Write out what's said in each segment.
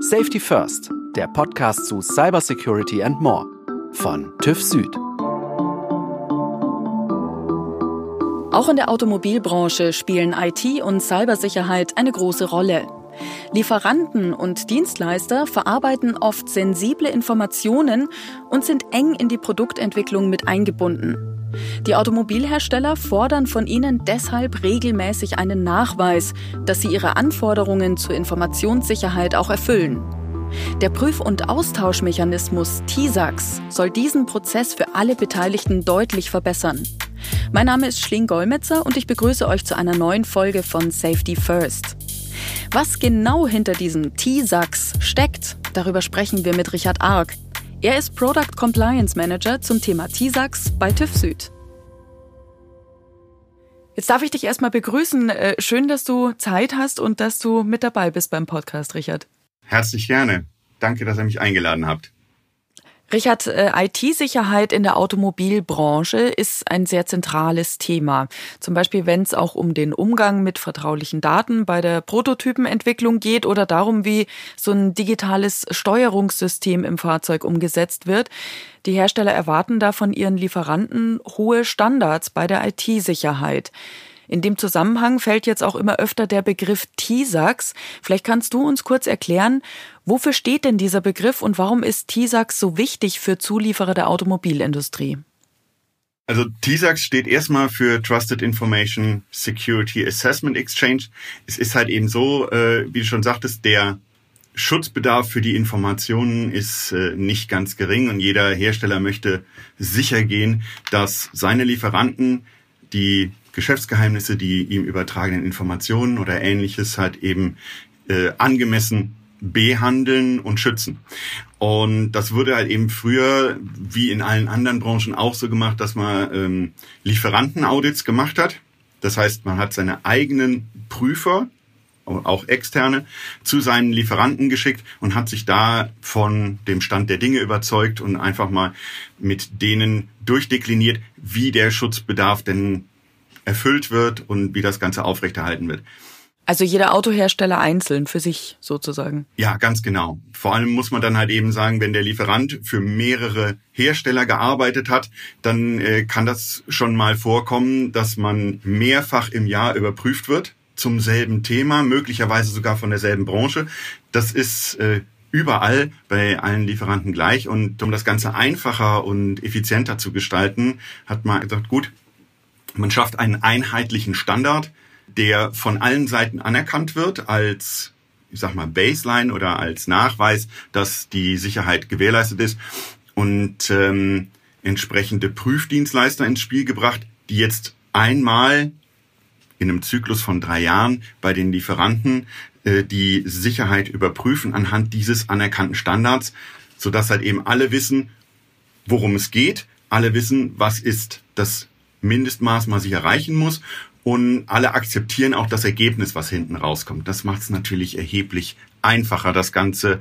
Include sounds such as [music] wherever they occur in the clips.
Safety First, der Podcast zu Cybersecurity and More von TÜV Süd. Auch in der Automobilbranche spielen IT und Cybersicherheit eine große Rolle. Lieferanten und Dienstleister verarbeiten oft sensible Informationen und sind eng in die Produktentwicklung mit eingebunden. Die Automobilhersteller fordern von ihnen deshalb regelmäßig einen Nachweis, dass sie ihre Anforderungen zur Informationssicherheit auch erfüllen. Der Prüf- und Austauschmechanismus TISAX soll diesen Prozess für alle Beteiligten deutlich verbessern. Mein Name ist Schling Golmetzer und ich begrüße euch zu einer neuen Folge von Safety First. Was genau hinter diesem TISAX steckt, darüber sprechen wir mit Richard Ark. Er ist Product Compliance Manager zum Thema TISAX bei TÜV Süd. Jetzt darf ich dich erstmal begrüßen. Äh, schön, dass du Zeit hast und dass du mit dabei bist beim Podcast, Richard. Herzlich gerne. Danke, dass ihr mich eingeladen habt. Richard, äh, IT-Sicherheit in der Automobilbranche ist ein sehr zentrales Thema. Zum Beispiel, wenn es auch um den Umgang mit vertraulichen Daten bei der Prototypenentwicklung geht oder darum, wie so ein digitales Steuerungssystem im Fahrzeug umgesetzt wird. Die Hersteller erwarten da von ihren Lieferanten hohe Standards bei der IT-Sicherheit. In dem Zusammenhang fällt jetzt auch immer öfter der Begriff TISAX. Vielleicht kannst du uns kurz erklären, wofür steht denn dieser Begriff und warum ist TISAX so wichtig für Zulieferer der Automobilindustrie? Also TISAX steht erstmal für Trusted Information Security Assessment Exchange. Es ist halt eben so, äh, wie du schon sagtest, der Schutzbedarf für die Informationen ist äh, nicht ganz gering und jeder Hersteller möchte sicher gehen, dass seine Lieferanten die Geschäftsgeheimnisse, die ihm übertragenen Informationen oder ähnliches halt eben äh, angemessen behandeln und schützen. Und das wurde halt eben früher, wie in allen anderen Branchen auch so gemacht, dass man ähm, Lieferantenaudits gemacht hat. Das heißt, man hat seine eigenen Prüfer, auch externe, zu seinen Lieferanten geschickt und hat sich da von dem Stand der Dinge überzeugt und einfach mal mit denen durchdekliniert, wie der Schutzbedarf denn erfüllt wird und wie das Ganze aufrechterhalten wird. Also jeder Autohersteller einzeln für sich sozusagen. Ja, ganz genau. Vor allem muss man dann halt eben sagen, wenn der Lieferant für mehrere Hersteller gearbeitet hat, dann äh, kann das schon mal vorkommen, dass man mehrfach im Jahr überprüft wird zum selben Thema, möglicherweise sogar von derselben Branche. Das ist äh, überall bei allen Lieferanten gleich. Und um das Ganze einfacher und effizienter zu gestalten, hat man gesagt, gut, man schafft einen einheitlichen Standard, der von allen Seiten anerkannt wird als ich sag mal Baseline oder als Nachweis, dass die Sicherheit gewährleistet ist und ähm, entsprechende Prüfdienstleister ins Spiel gebracht, die jetzt einmal in einem Zyklus von drei Jahren bei den Lieferanten äh, die Sicherheit überprüfen anhand dieses anerkannten Standards, sodass halt eben alle wissen, worum es geht, alle wissen, was ist das Mindestmaß mal sich erreichen muss und alle akzeptieren auch das Ergebnis, was hinten rauskommt. Das macht es natürlich erheblich einfacher, das Ganze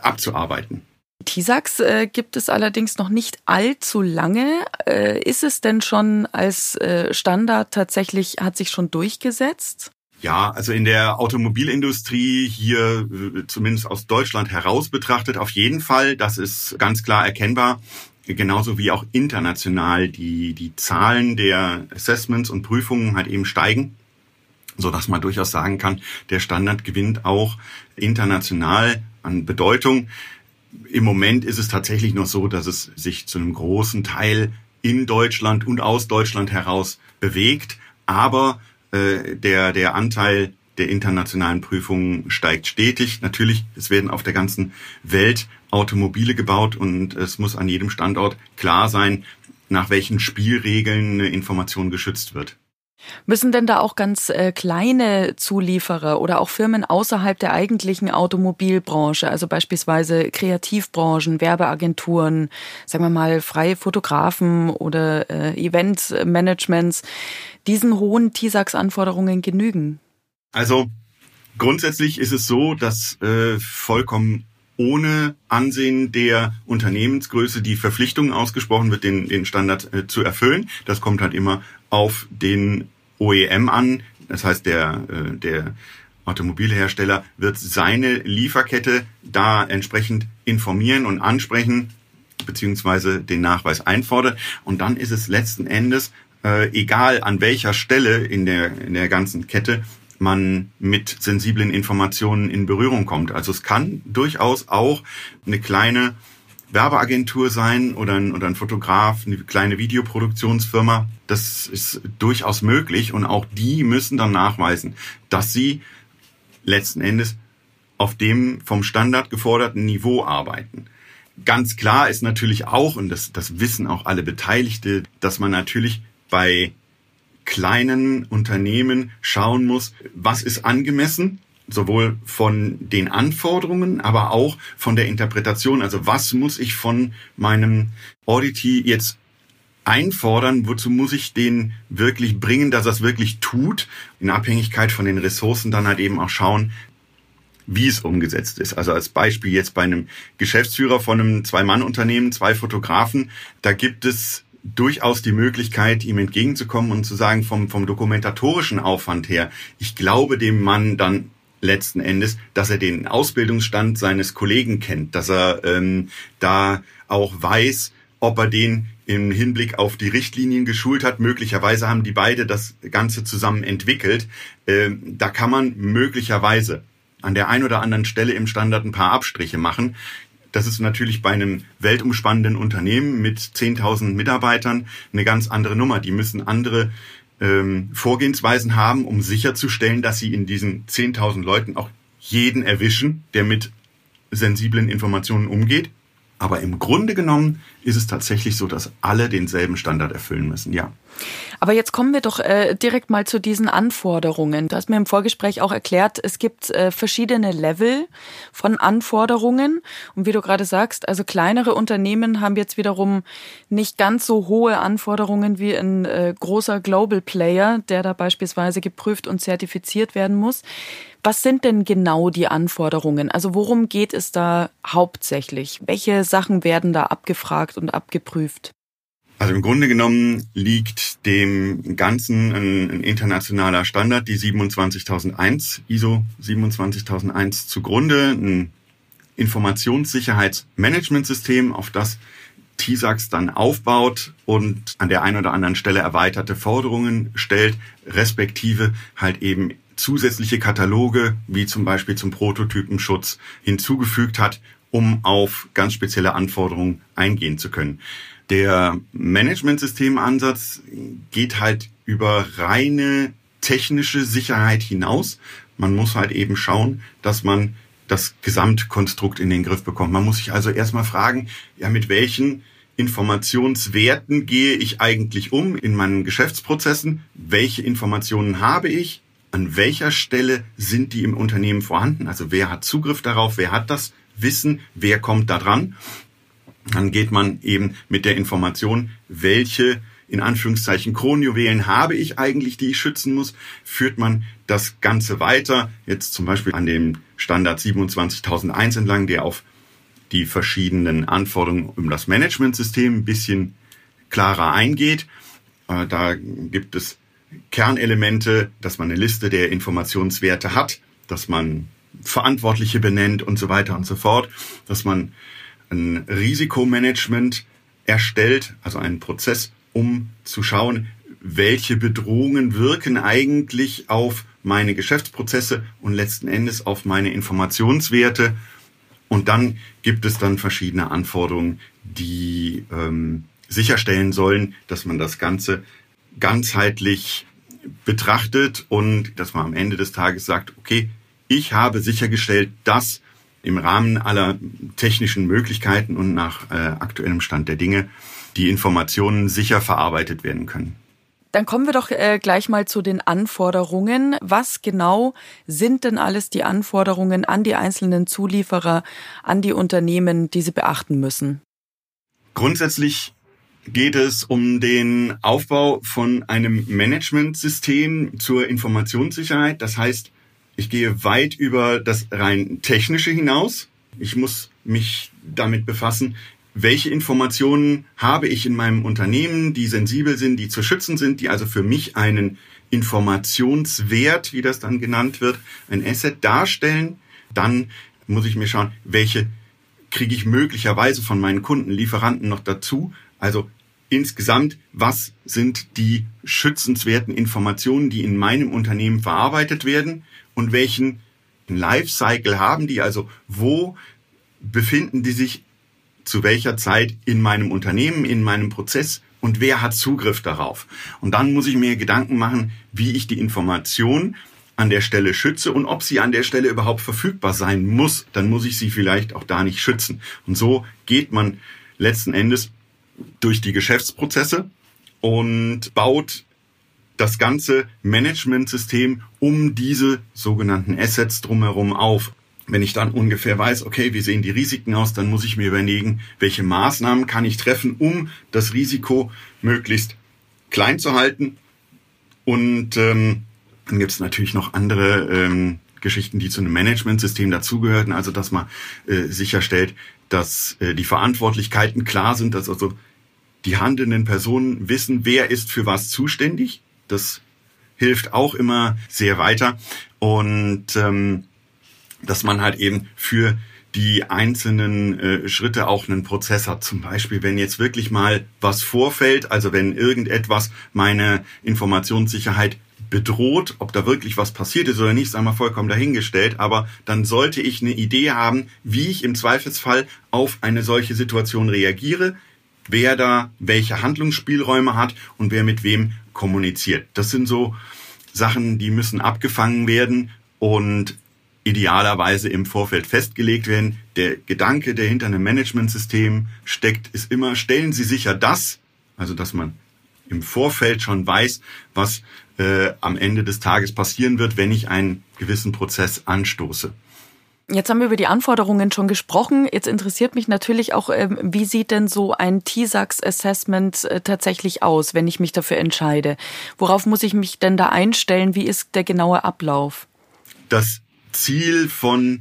abzuarbeiten. TISAX äh, gibt es allerdings noch nicht allzu lange. Äh, ist es denn schon als äh, Standard tatsächlich, hat sich schon durchgesetzt? Ja, also in der Automobilindustrie hier, äh, zumindest aus Deutschland heraus betrachtet, auf jeden Fall. Das ist ganz klar erkennbar genauso wie auch international die, die Zahlen der Assessments und Prüfungen halt eben steigen, so dass man durchaus sagen kann, der Standard gewinnt auch international an Bedeutung. Im Moment ist es tatsächlich noch so, dass es sich zu einem großen Teil in Deutschland und aus Deutschland heraus bewegt, aber äh, der, der Anteil der internationalen Prüfungen steigt stetig. Natürlich, es werden auf der ganzen Welt Automobile gebaut und es muss an jedem Standort klar sein, nach welchen Spielregeln eine Information geschützt wird. Müssen denn da auch ganz äh, kleine Zulieferer oder auch Firmen außerhalb der eigentlichen Automobilbranche, also beispielsweise Kreativbranchen, Werbeagenturen, sagen wir mal freie Fotografen oder äh, Eventmanagements, diesen hohen TISAX-Anforderungen genügen? Also grundsätzlich ist es so, dass äh, vollkommen ohne Ansehen der Unternehmensgröße die Verpflichtung ausgesprochen wird, den, den Standard äh, zu erfüllen. Das kommt halt immer auf den OEM an, das heißt der, äh, der Automobilhersteller wird seine Lieferkette da entsprechend informieren und ansprechen, beziehungsweise den Nachweis einfordern. Und dann ist es letzten Endes äh, egal, an welcher Stelle in der, in der ganzen Kette man mit sensiblen Informationen in Berührung kommt. Also es kann durchaus auch eine kleine Werbeagentur sein oder ein, oder ein Fotograf, eine kleine Videoproduktionsfirma. Das ist durchaus möglich und auch die müssen dann nachweisen, dass sie letzten Endes auf dem vom Standard geforderten Niveau arbeiten. Ganz klar ist natürlich auch, und das, das wissen auch alle Beteiligte, dass man natürlich bei kleinen Unternehmen schauen muss, was ist angemessen, sowohl von den Anforderungen, aber auch von der Interpretation. Also was muss ich von meinem Auditee jetzt einfordern, wozu muss ich den wirklich bringen, dass er es wirklich tut, in Abhängigkeit von den Ressourcen dann halt eben auch schauen, wie es umgesetzt ist. Also als Beispiel jetzt bei einem Geschäftsführer von einem Zwei-Mann-Unternehmen, zwei Fotografen, da gibt es durchaus die Möglichkeit, ihm entgegenzukommen und zu sagen, vom, vom dokumentatorischen Aufwand her, ich glaube dem Mann dann letzten Endes, dass er den Ausbildungsstand seines Kollegen kennt, dass er ähm, da auch weiß, ob er den im Hinblick auf die Richtlinien geschult hat. Möglicherweise haben die beide das Ganze zusammen entwickelt. Ähm, da kann man möglicherweise an der einen oder anderen Stelle im Standard ein paar Abstriche machen. Das ist natürlich bei einem weltumspannenden Unternehmen mit 10.000 Mitarbeitern eine ganz andere Nummer. Die müssen andere ähm, Vorgehensweisen haben, um sicherzustellen, dass sie in diesen 10.000 Leuten auch jeden erwischen, der mit sensiblen Informationen umgeht. Aber im Grunde genommen ist es tatsächlich so, dass alle denselben Standard erfüllen müssen, ja. Aber jetzt kommen wir doch äh, direkt mal zu diesen Anforderungen. Du hast mir im Vorgespräch auch erklärt, es gibt äh, verschiedene Level von Anforderungen. Und wie du gerade sagst, also kleinere Unternehmen haben jetzt wiederum nicht ganz so hohe Anforderungen wie ein äh, großer Global Player, der da beispielsweise geprüft und zertifiziert werden muss. Was sind denn genau die Anforderungen? Also worum geht es da hauptsächlich? Welche Sachen werden da abgefragt und abgeprüft? Also im Grunde genommen liegt dem Ganzen ein, ein internationaler Standard, die 27001, ISO 27001 zugrunde, ein Informationssicherheitsmanagementsystem, auf das TISAX dann aufbaut und an der einen oder anderen Stelle erweiterte Forderungen stellt, respektive halt eben zusätzliche Kataloge, wie zum Beispiel zum Prototypenschutz, hinzugefügt hat, um auf ganz spezielle Anforderungen eingehen zu können. Der Management-System-Ansatz geht halt über reine technische Sicherheit hinaus. Man muss halt eben schauen, dass man das Gesamtkonstrukt in den Griff bekommt. Man muss sich also erstmal fragen, ja, mit welchen Informationswerten gehe ich eigentlich um in meinen Geschäftsprozessen? Welche Informationen habe ich? An welcher Stelle sind die im Unternehmen vorhanden? Also wer hat Zugriff darauf? Wer hat das Wissen? Wer kommt da dran? dann geht man eben mit der Information, welche in Anführungszeichen Kronjuwelen habe ich eigentlich, die ich schützen muss, führt man das Ganze weiter, jetzt zum Beispiel an dem Standard 27001 entlang, der auf die verschiedenen Anforderungen um das Managementsystem ein bisschen klarer eingeht. Äh, da gibt es Kernelemente, dass man eine Liste der Informationswerte hat, dass man Verantwortliche benennt und so weiter und so fort, dass man ein Risikomanagement erstellt, also einen Prozess, um zu schauen, welche Bedrohungen wirken eigentlich auf meine Geschäftsprozesse und letzten Endes auf meine Informationswerte. Und dann gibt es dann verschiedene Anforderungen, die ähm, sicherstellen sollen, dass man das Ganze ganzheitlich betrachtet und dass man am Ende des Tages sagt, okay, ich habe sichergestellt, dass im Rahmen aller technischen Möglichkeiten und nach äh, aktuellem Stand der Dinge die Informationen sicher verarbeitet werden können. Dann kommen wir doch äh, gleich mal zu den Anforderungen. Was genau sind denn alles die Anforderungen an die einzelnen Zulieferer, an die Unternehmen, die sie beachten müssen? Grundsätzlich geht es um den Aufbau von einem Managementsystem zur Informationssicherheit. Das heißt, ich gehe weit über das rein technische hinaus. Ich muss mich damit befassen, welche Informationen habe ich in meinem Unternehmen, die sensibel sind, die zu schützen sind, die also für mich einen Informationswert, wie das dann genannt wird, ein Asset darstellen. Dann muss ich mir schauen, welche kriege ich möglicherweise von meinen Kunden, Lieferanten noch dazu. Also insgesamt, was sind die schützenswerten Informationen, die in meinem Unternehmen verarbeitet werden und welchen Lifecycle haben die? Also wo befinden die sich zu welcher Zeit in meinem Unternehmen, in meinem Prozess und wer hat Zugriff darauf? Und dann muss ich mir Gedanken machen, wie ich die Information an der Stelle schütze und ob sie an der Stelle überhaupt verfügbar sein muss, dann muss ich sie vielleicht auch da nicht schützen. Und so geht man letzten Endes durch die Geschäftsprozesse und baut das ganze Managementsystem um diese sogenannten Assets drumherum auf. Wenn ich dann ungefähr weiß, okay, wie sehen die Risiken aus, dann muss ich mir überlegen, welche Maßnahmen kann ich treffen, um das Risiko möglichst klein zu halten. Und ähm, dann gibt es natürlich noch andere ähm, Geschichten, die zu einem Managementsystem dazugehören, also dass man äh, sicherstellt, dass äh, die Verantwortlichkeiten klar sind, dass also die handelnden Personen wissen, wer ist für was zuständig. Das hilft auch immer sehr weiter. Und ähm, dass man halt eben für die einzelnen äh, Schritte auch einen Prozess hat. Zum Beispiel, wenn jetzt wirklich mal was vorfällt, also wenn irgendetwas meine Informationssicherheit bedroht, ob da wirklich was passiert ist oder nicht, sagen wir vollkommen dahingestellt, aber dann sollte ich eine Idee haben, wie ich im Zweifelsfall auf eine solche Situation reagiere, wer da welche Handlungsspielräume hat und wer mit wem kommuniziert. Das sind so Sachen, die müssen abgefangen werden und idealerweise im Vorfeld festgelegt werden. Der Gedanke, der hinter einem Managementsystem steckt, ist immer, stellen Sie sicher das, also dass man im Vorfeld schon weiß, was äh, am Ende des Tages passieren wird, wenn ich einen gewissen Prozess anstoße. Jetzt haben wir über die Anforderungen schon gesprochen. Jetzt interessiert mich natürlich auch, ähm, wie sieht denn so ein TISAX-Assessment äh, tatsächlich aus, wenn ich mich dafür entscheide? Worauf muss ich mich denn da einstellen? Wie ist der genaue Ablauf? Das Ziel von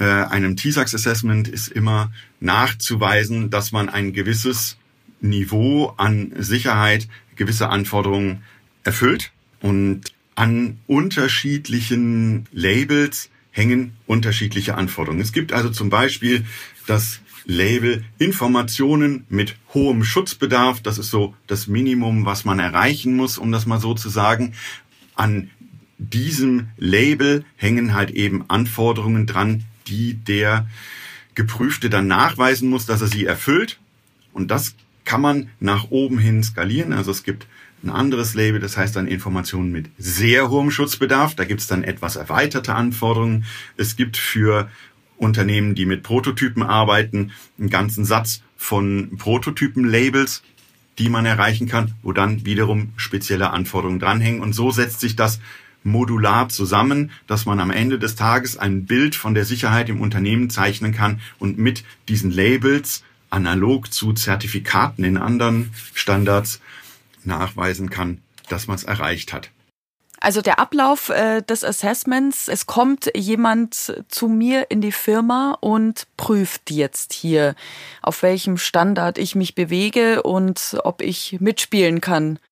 äh, einem TISAX-Assessment ist immer nachzuweisen, dass man ein gewisses Niveau an Sicherheit, gewisse Anforderungen erfüllt und an unterschiedlichen Labels hängen unterschiedliche Anforderungen. Es gibt also zum Beispiel das Label Informationen mit hohem Schutzbedarf. Das ist so das Minimum, was man erreichen muss, um das mal so zu sagen. An diesem Label hängen halt eben Anforderungen dran, die der Geprüfte dann nachweisen muss, dass er sie erfüllt. Und das kann man nach oben hin skalieren. Also es gibt ein anderes Label, das heißt dann Informationen mit sehr hohem Schutzbedarf. Da gibt es dann etwas erweiterte Anforderungen. Es gibt für Unternehmen, die mit Prototypen arbeiten, einen ganzen Satz von Prototypen-Labels, die man erreichen kann, wo dann wiederum spezielle Anforderungen dranhängen. Und so setzt sich das modular zusammen, dass man am Ende des Tages ein Bild von der Sicherheit im Unternehmen zeichnen kann und mit diesen Labels analog zu Zertifikaten in anderen Standards nachweisen kann, dass man es erreicht hat. Also der Ablauf äh, des Assessments, es kommt jemand zu mir in die Firma und prüft jetzt hier, auf welchem Standard ich mich bewege und ob ich mitspielen kann. [laughs]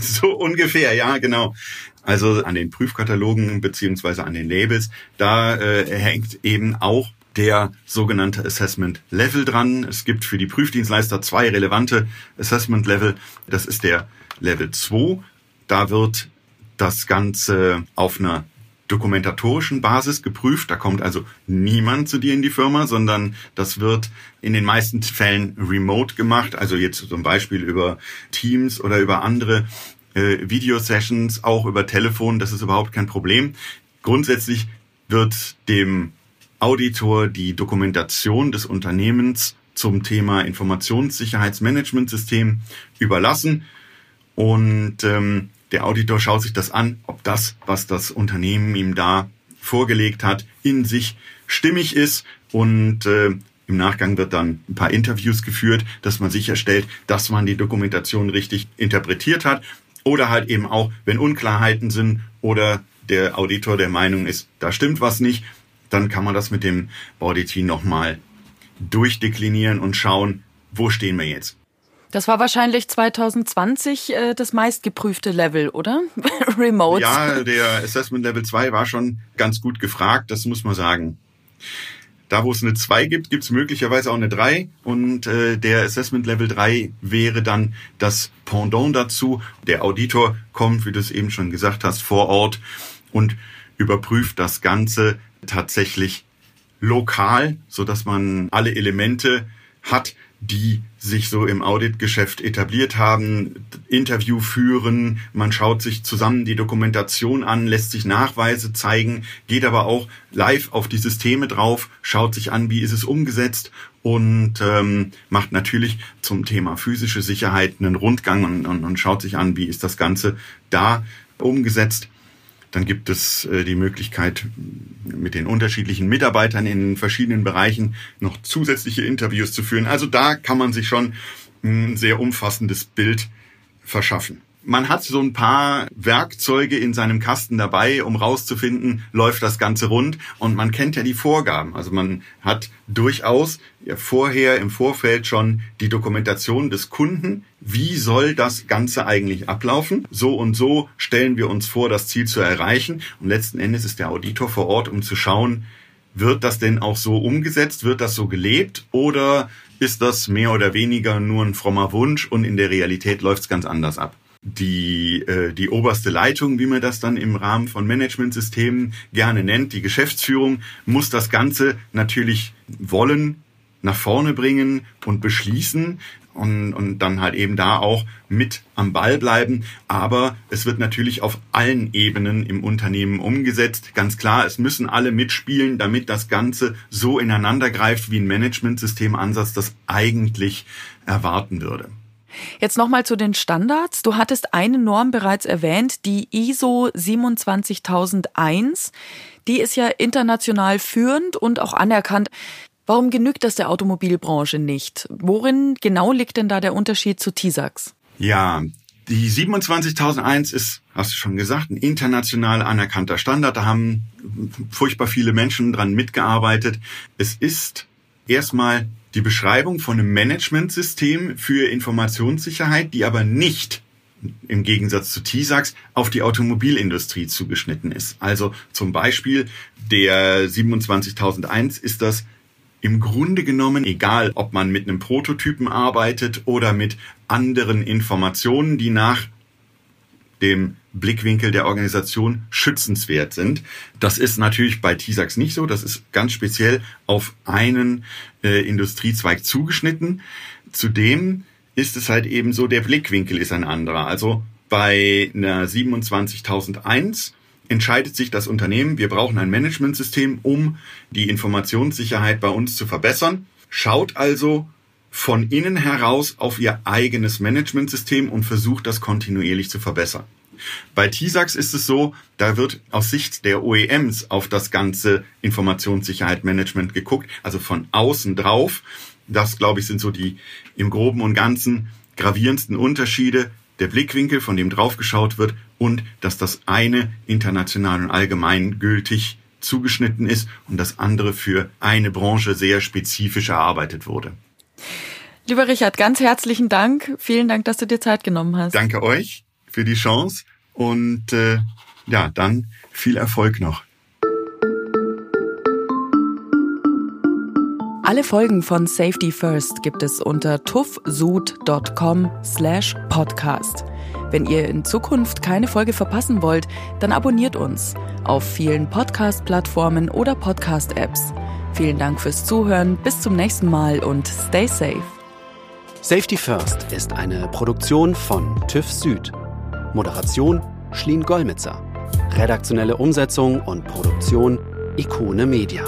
So ungefähr, ja, genau. Also an den Prüfkatalogen beziehungsweise an den Labels, da äh, hängt eben auch der sogenannte Assessment Level dran. Es gibt für die Prüfdienstleister zwei relevante Assessment Level. Das ist der Level 2. Da wird das Ganze auf einer dokumentatorischen Basis geprüft. Da kommt also niemand zu dir in die Firma, sondern das wird in den meisten Fällen remote gemacht. Also jetzt zum Beispiel über Teams oder über andere äh, Videosessions, auch über Telefon. Das ist überhaupt kein Problem. Grundsätzlich wird dem Auditor die Dokumentation des Unternehmens zum Thema Informationssicherheitsmanagementsystem überlassen. Und ähm, der Auditor schaut sich das an, ob das, was das Unternehmen ihm da vorgelegt hat, in sich stimmig ist. Und äh, im Nachgang wird dann ein paar Interviews geführt, dass man sicherstellt, dass man die Dokumentation richtig interpretiert hat. Oder halt eben auch, wenn Unklarheiten sind oder der Auditor der Meinung ist, da stimmt was nicht, dann kann man das mit dem Team nochmal durchdeklinieren und schauen, wo stehen wir jetzt. Das war wahrscheinlich 2020 äh, das meistgeprüfte Level, oder? [laughs] Remote. Ja, der Assessment Level 2 war schon ganz gut gefragt, das muss man sagen. Da, wo es eine 2 gibt, gibt es möglicherweise auch eine 3. Und äh, der Assessment Level 3 wäre dann das Pendant dazu. Der Auditor kommt, wie du es eben schon gesagt hast, vor Ort und überprüft das Ganze tatsächlich lokal, so dass man alle Elemente hat, die sich so im Auditgeschäft etabliert haben, Interview führen, man schaut sich zusammen die Dokumentation an, lässt sich Nachweise zeigen, geht aber auch live auf die Systeme drauf, schaut sich an, wie ist es umgesetzt und ähm, macht natürlich zum Thema physische Sicherheit einen Rundgang und, und, und schaut sich an, wie ist das Ganze da umgesetzt. Dann gibt es äh, die Möglichkeit, mit den unterschiedlichen Mitarbeitern in verschiedenen Bereichen noch zusätzliche Interviews zu führen. Also da kann man sich schon ein sehr umfassendes Bild verschaffen man hat so ein paar Werkzeuge in seinem Kasten dabei, um rauszufinden, läuft das Ganze rund. Und man kennt ja die Vorgaben. Also man hat durchaus vorher im Vorfeld schon die Dokumentation des Kunden. Wie soll das Ganze eigentlich ablaufen? So und so stellen wir uns vor, das Ziel zu erreichen. Und letzten Endes ist der Auditor vor Ort, um zu schauen, wird das denn auch so umgesetzt? Wird das so gelebt? Oder ist das mehr oder weniger nur ein frommer Wunsch und in der Realität läuft es ganz anders ab? Die, äh, die oberste Leitung, wie man das dann im Rahmen von Managementsystemen gerne nennt, die Geschäftsführung, muss das Ganze natürlich wollen, nach vorne bringen und beschließen und, und dann halt eben da auch mit am Ball bleiben. Aber es wird natürlich auf allen Ebenen im Unternehmen umgesetzt. Ganz klar, es müssen alle mitspielen, damit das Ganze so ineinander greift, wie ein Managementsystemansatz das eigentlich erwarten würde. Jetzt nochmal zu den Standards. Du hattest eine Norm bereits erwähnt, die ISO 27001. Die ist ja international führend und auch anerkannt. Warum genügt das der Automobilbranche nicht? Worin genau liegt denn da der Unterschied zu TISAX? Ja, die 27001 ist, hast du schon gesagt, ein international anerkannter Standard. Da haben furchtbar viele Menschen dran mitgearbeitet. Es ist erstmal die Beschreibung von einem Managementsystem für Informationssicherheit, die aber nicht im Gegensatz zu TISAX auf die Automobilindustrie zugeschnitten ist. Also zum Beispiel der 27001 ist das im Grunde genommen egal, ob man mit einem Prototypen arbeitet oder mit anderen Informationen, die nach dem Blickwinkel der Organisation schützenswert sind. Das ist natürlich bei TISAX nicht so. Das ist ganz speziell auf einen äh, Industriezweig zugeschnitten. Zudem ist es halt eben so, der Blickwinkel ist ein anderer. Also bei einer 27001 entscheidet sich das Unternehmen, wir brauchen ein Managementsystem, um die Informationssicherheit bei uns zu verbessern. Schaut also von innen heraus auf ihr eigenes Managementsystem und versucht das kontinuierlich zu verbessern. Bei TISAX ist es so, da wird aus Sicht der OEMs auf das ganze Informationssicherheit-Management geguckt, also von außen drauf. Das, glaube ich, sind so die im groben und ganzen gravierendsten Unterschiede. Der Blickwinkel, von dem draufgeschaut wird und dass das eine international und allgemein gültig zugeschnitten ist und das andere für eine Branche sehr spezifisch erarbeitet wurde. Lieber Richard, ganz herzlichen Dank. Vielen Dank, dass du dir Zeit genommen hast. Danke euch für die Chance und äh, ja, dann viel Erfolg noch. Alle Folgen von Safety First gibt es unter tuffsud.com slash podcast. Wenn ihr in Zukunft keine Folge verpassen wollt, dann abonniert uns auf vielen Podcast-Plattformen oder Podcast-Apps. Vielen Dank fürs Zuhören, bis zum nächsten Mal und stay safe. Safety First ist eine Produktion von TÜV Süd. Moderation Schlien Gollmitzer. Redaktionelle Umsetzung und Produktion Ikone Media.